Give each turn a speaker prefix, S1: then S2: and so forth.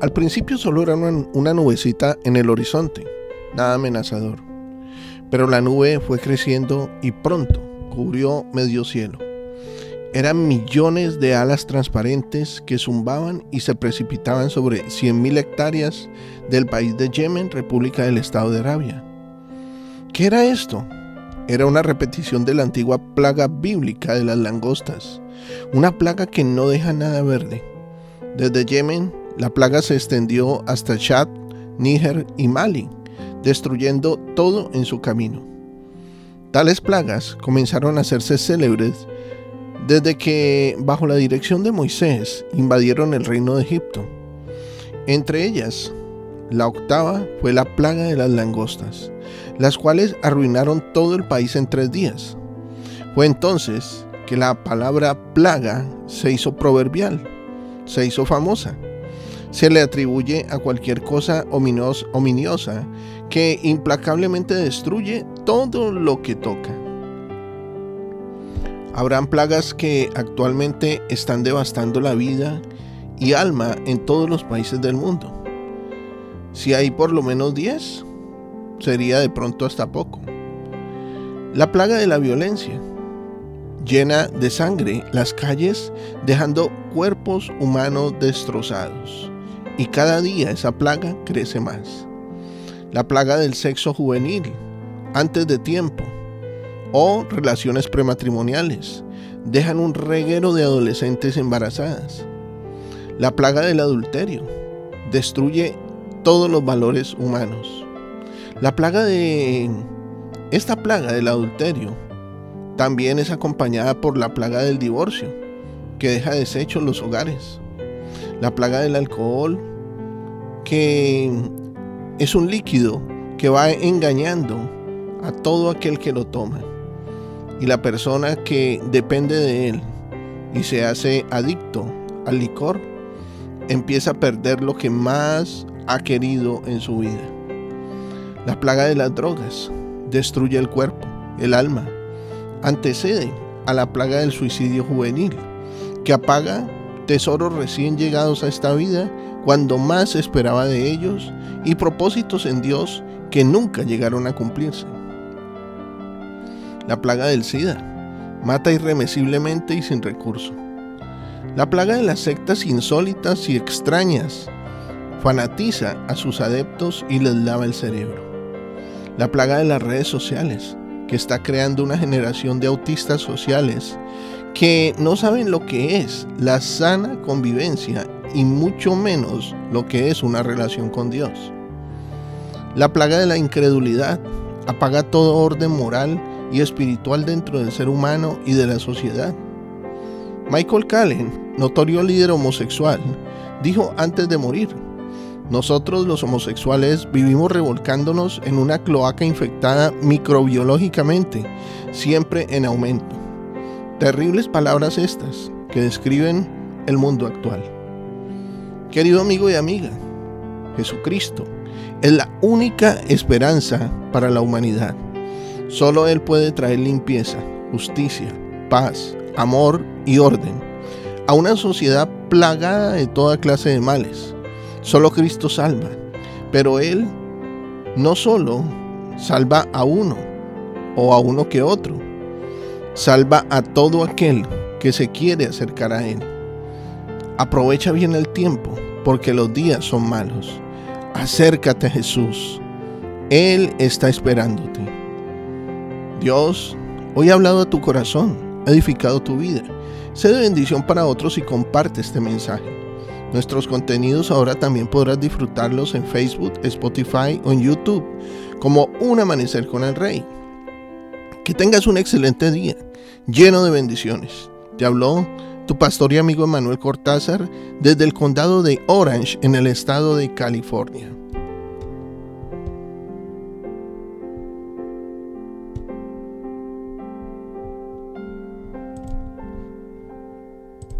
S1: Al principio solo era una, nubecita en el horizonte, nada amenazador. Pero la nube fue creciendo y pronto cubrió medio cielo. Eran millones de alas transparentes que zumbaban y se precipitaban sobre 100.000 hectáreas del país de Yemen, República del Estado de Arabia. ¿Qué era esto? Era una repetición de la antigua plaga bíblica de las langostas, una plaga que no deja nada verde. Desde Yemen, la plaga se extendió hasta Chad, Níger y Mali, destruyendo todo en su camino. Tales plagas comenzaron a hacerse célebres desde que, bajo la dirección de Moisés, invadieron el reino de Egipto. Entre ellas, la octava fue la plaga de las langostas, las cuales arruinaron todo el país en tres días. Fue entonces que la palabra plaga se hizo proverbial, se hizo famosa. Se le atribuye a cualquier cosa ominiosa que implacablemente destruye todo lo que toca. Habrán plagas que actualmente están devastando la vida y alma en todos los países del mundo. Si hay por lo menos 10, sería de pronto hasta poco. La plaga de la violencia llena de sangre las calles dejando cuerpos humanos destrozados. Y cada día esa plaga crece más. La plaga del sexo juvenil, antes de tiempo, o relaciones prematrimoniales, dejan un reguero de adolescentes embarazadas. La plaga del adulterio destruye todos los valores humanos. La plaga de... Esta plaga del adulterio también es acompañada por la plaga del divorcio, que deja deshechos los hogares. La plaga del alcohol, que es un líquido que va engañando a todo aquel que lo toma. Y la persona que depende de él y se hace adicto al licor, empieza a perder lo que más ha querido en su vida. La plaga de las drogas destruye el cuerpo, el alma, antecede a la plaga del suicidio juvenil, que apaga tesoros recién llegados a esta vida cuando más esperaba de ellos y propósitos en Dios que nunca llegaron a cumplirse. La plaga del SIDA mata irremisiblemente y sin recurso. La plaga de las sectas insólitas y extrañas fanatiza a sus adeptos y les lava el cerebro. La plaga de las redes sociales, que está creando una generación de autistas sociales que no saben lo que es la sana convivencia y mucho menos lo que es una relación con Dios. La plaga de la incredulidad apaga todo orden moral y espiritual dentro del ser humano y de la sociedad. Michael Callen, notorio líder homosexual, dijo antes de morir, nosotros los homosexuales vivimos revolcándonos en una cloaca infectada microbiológicamente, siempre en aumento. Terribles palabras estas que describen el mundo actual. Querido amigo y amiga, Jesucristo es la única esperanza para la humanidad. Solo Él puede traer limpieza, justicia, paz, amor y orden a una sociedad plagada de toda clase de males Solo Cristo salva, pero Él no solo salva a uno o a uno que otro, salva a todo aquel que se quiere acercar a Él. Aprovecha bien el tiempo, porque los días son malos. Acércate a Jesús. Él está esperándote. Dios hoy ha hablado a tu corazón, ha edificado tu vida. Sé de bendición para otros y comparte este mensaje. Nuestros contenidos ahora también podrás disfrutarlos en Facebook, Spotify o en YouTube como Un Amanecer con el Rey. Que tengas un excelente día, lleno de bendiciones. Te habló tu pastor y amigo Manuel Cortázar desde el condado de Orange en el estado de California.